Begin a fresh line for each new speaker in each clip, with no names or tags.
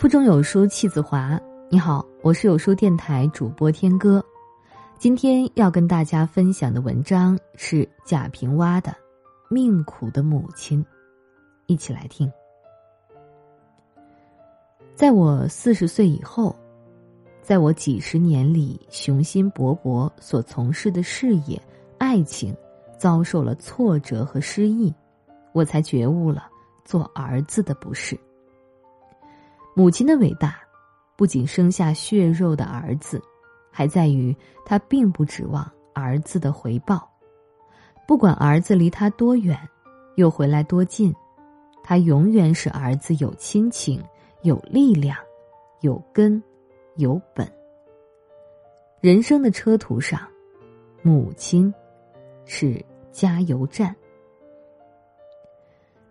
腹中有书气自华。你好，我是有书电台主播天歌。今天要跟大家分享的文章是贾平凹的《命苦的母亲》，一起来听。在我四十岁以后，在我几十年里雄心勃勃所从事的事业、爱情遭受了挫折和失意，我才觉悟了做儿子的不是。母亲的伟大，不仅生下血肉的儿子，还在于她并不指望儿子的回报。不管儿子离他多远，又回来多近，他永远是儿子有亲情、有力量、有根、有本。人生的车途上，母亲是加油站。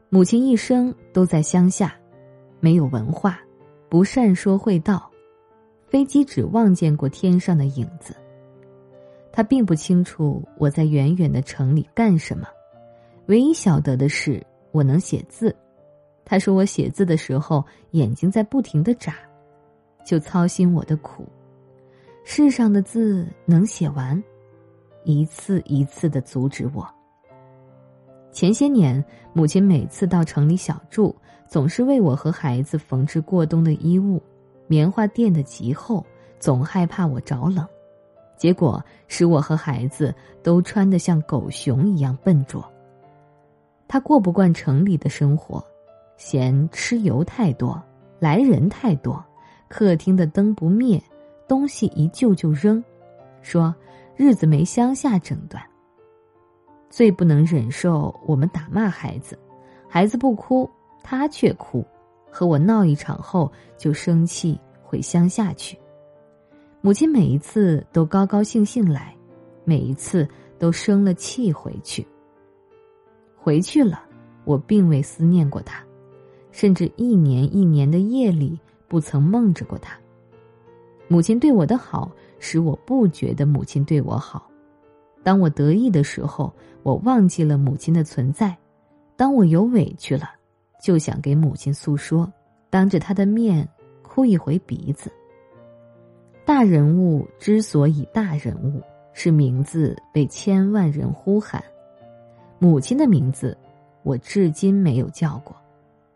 母亲一生都在乡下，没有文化。不善说会道，飞机只望见过天上的影子。他并不清楚我在远远的城里干什么，唯一晓得的是我能写字。他说我写字的时候眼睛在不停的眨，就操心我的苦。世上的字能写完，一次一次的阻止我。前些年，母亲每次到城里小住。总是为我和孩子缝制过冬的衣物，棉花垫得极厚，总害怕我着冷，结果使我和孩子都穿得像狗熊一样笨拙。他过不惯城里的生活，嫌吃油太多，来人太多，客厅的灯不灭，东西一旧就扔，说日子没乡下整段。最不能忍受我们打骂孩子，孩子不哭。他却哭，和我闹一场后就生气回乡下去。母亲每一次都高高兴兴来，每一次都生了气回去。回去了，我并未思念过他，甚至一年一年的夜里不曾梦着过他。母亲对我的好，使我不觉得母亲对我好。当我得意的时候，我忘记了母亲的存在；当我有委屈了。就想给母亲诉说，当着她的面哭一回鼻子。大人物之所以大人物，是名字被千万人呼喊。母亲的名字，我至今没有叫过，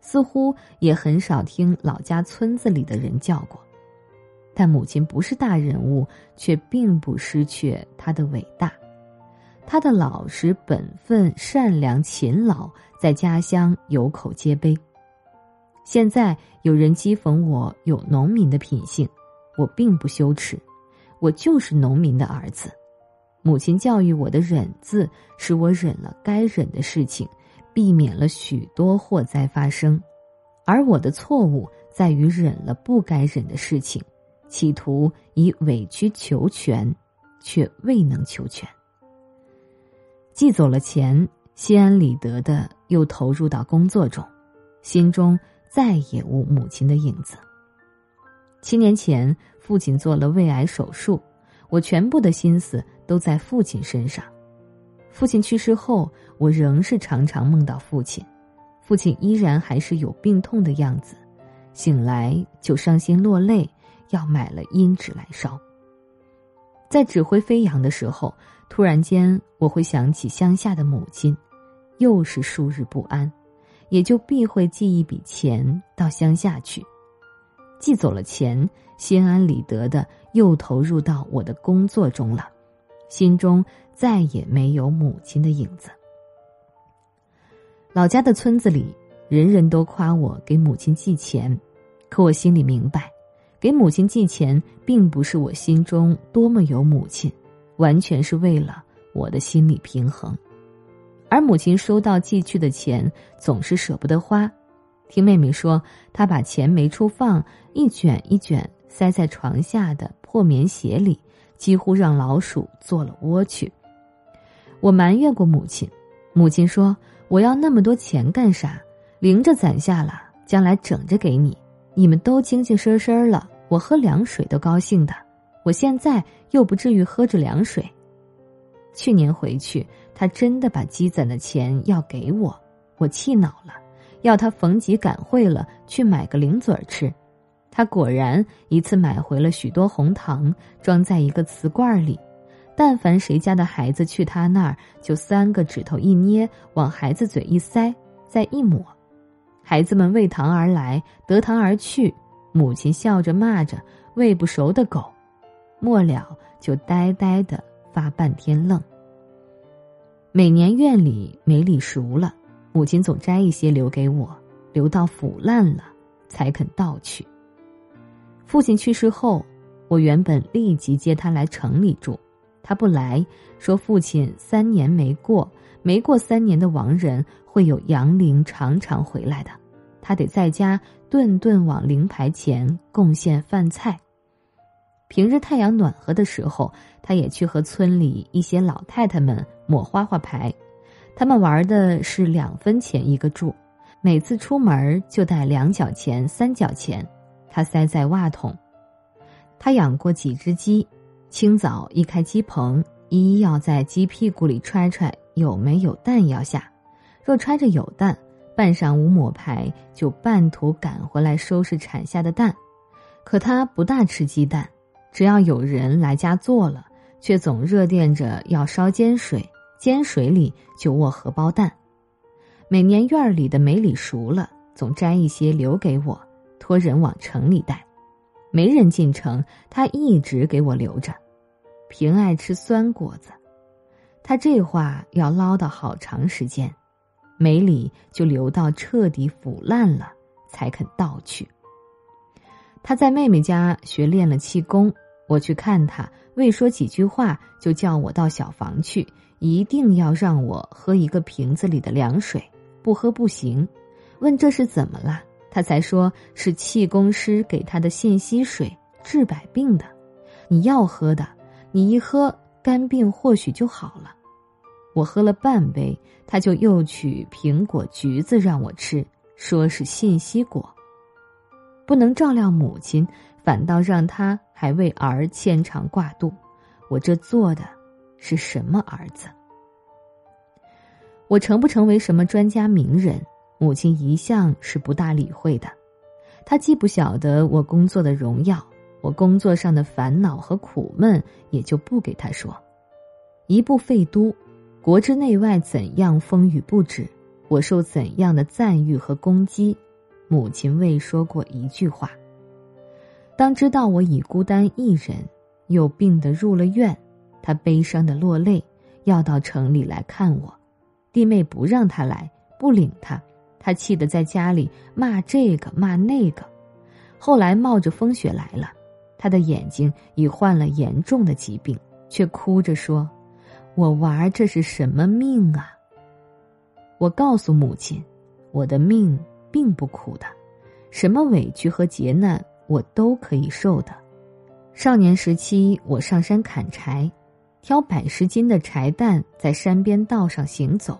似乎也很少听老家村子里的人叫过。但母亲不是大人物，却并不失去她的伟大。他的老实本分、善良勤劳，在家乡有口皆碑。现在有人讥讽我有农民的品性，我并不羞耻，我就是农民的儿子。母亲教育我的忍字，使我忍了该忍的事情，避免了许多祸灾发生；而我的错误在于忍了不该忍的事情，企图以委曲求全，却未能求全。寄走了钱，心安理得的又投入到工作中，心中再也无母亲的影子。七年前，父亲做了胃癌手术，我全部的心思都在父亲身上。父亲去世后，我仍是常常梦到父亲，父亲依然还是有病痛的样子，醒来就伤心落泪，要买了阴纸来烧。在指挥飞扬的时候。突然间，我会想起乡下的母亲，又是数日不安，也就必会寄一笔钱到乡下去。寄走了钱，心安理得的又投入到我的工作中了，心中再也没有母亲的影子。老家的村子里，人人都夸我给母亲寄钱，可我心里明白，给母亲寄钱并不是我心中多么有母亲。完全是为了我的心理平衡，而母亲收到寄去的钱总是舍不得花。听妹妹说，她把钱没处放，一卷一卷塞在床下的破棉鞋里，几乎让老鼠做了窝去。我埋怨过母亲，母亲说：“我要那么多钱干啥？零着攒下了，将来整着给你。你们都精精神神了，我喝凉水都高兴的。”我现在又不至于喝着凉水。去年回去，他真的把积攒的钱要给我，我气恼了，要他逢集赶会了去买个零嘴儿吃，他果然一次买回了许多红糖，装在一个瓷罐里。但凡谁家的孩子去他那儿，就三个指头一捏，往孩子嘴一塞，再一抹，孩子们喂糖而来，得糖而去。母亲笑着骂着喂不熟的狗，末了就呆呆的发半天愣。每年院里梅里熟了，母亲总摘一些留给我，留到腐烂了才肯倒去。父亲去世后，我原本立即接他来城里住，他不来，说父亲三年没过，没过三年的亡人会有阳灵常常回来的，他得在家顿顿往灵牌前贡献饭菜。平日太阳暖和的时候，他也去和村里一些老太太们抹花花牌，他们玩的是两分钱一个注，每次出门就带两角钱、三角钱。他塞在袜筒，他养过几只鸡，清早一开鸡棚，一一要在鸡屁股里揣揣有没有蛋要下，若揣着有蛋，半晌午抹牌就半途赶回来收拾产下的蛋。可他不大吃鸡蛋，只要有人来家做了，却总热惦着要烧煎水，煎水里就卧荷包蛋。每年院里的梅里熟了，总摘一些留给我。托人往城里带，没人进城，他一直给我留着。平爱吃酸果子，他这话要唠叨好长时间，梅里就留到彻底腐烂了才肯倒去。他在妹妹家学练了气功，我去看他，未说几句话，就叫我到小房去，一定要让我喝一个瓶子里的凉水，不喝不行。问这是怎么了？他才说是气功师给他的信息水，治百病的。你要喝的，你一喝肝病或许就好了。我喝了半杯，他就又取苹果、橘子让我吃，说是信息果。不能照料母亲，反倒让他还为儿牵肠挂肚。我这做的是什么儿子？我成不成为什么专家名人？母亲一向是不大理会的，她既不晓得我工作的荣耀，我工作上的烦恼和苦闷，也就不给她说。一部废都，国之内外怎样风雨不止，我受怎样的赞誉和攻击，母亲未说过一句话。当知道我已孤单一人，又病得入了院，他悲伤的落泪，要到城里来看我，弟妹不让他来，不领他。他气得在家里骂这个骂那个，后来冒着风雪来了，他的眼睛已患了严重的疾病，却哭着说：“我娃这是什么命啊？”我告诉母亲：“我的命并不苦的，什么委屈和劫难我都可以受的。少年时期，我上山砍柴，挑百十斤的柴担在山边道上行走，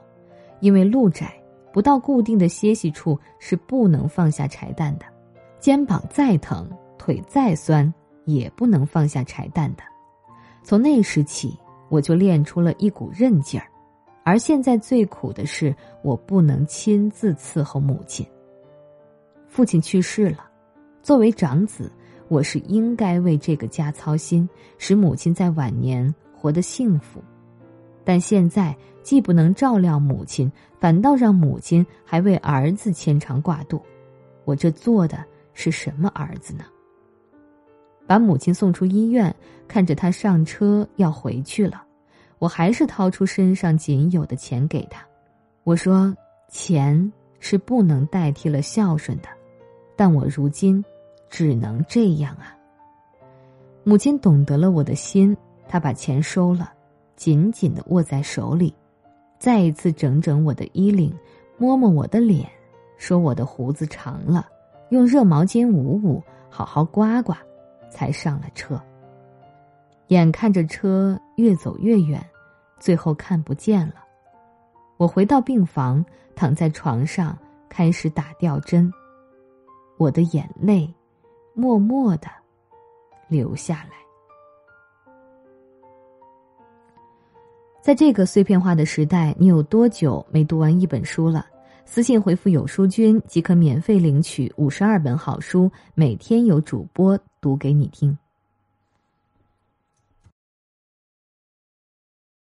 因为路窄。”不到固定的歇息处是不能放下柴担的，肩膀再疼，腿再酸，也不能放下柴担的。从那时起，我就练出了一股韧劲儿。而现在最苦的是，我不能亲自伺候母亲。父亲去世了，作为长子，我是应该为这个家操心，使母亲在晚年活得幸福。但现在既不能照料母亲，反倒让母亲还为儿子牵肠挂肚，我这做的是什么儿子呢？把母亲送出医院，看着他上车要回去了，我还是掏出身上仅有的钱给他。我说：“钱是不能代替了孝顺的，但我如今只能这样啊。”母亲懂得了我的心，她把钱收了。紧紧的握在手里，再一次整整我的衣领，摸摸我的脸，说我的胡子长了，用热毛巾捂捂，好好刮刮，才上了车。眼看着车越走越远，最后看不见了。我回到病房，躺在床上，开始打吊针。我的眼泪，默默的留下来。在这个碎片化的时代，你有多久没读完一本书了？私信回复“有书君”即可免费领取五十二本好书，每天有主播读给你听。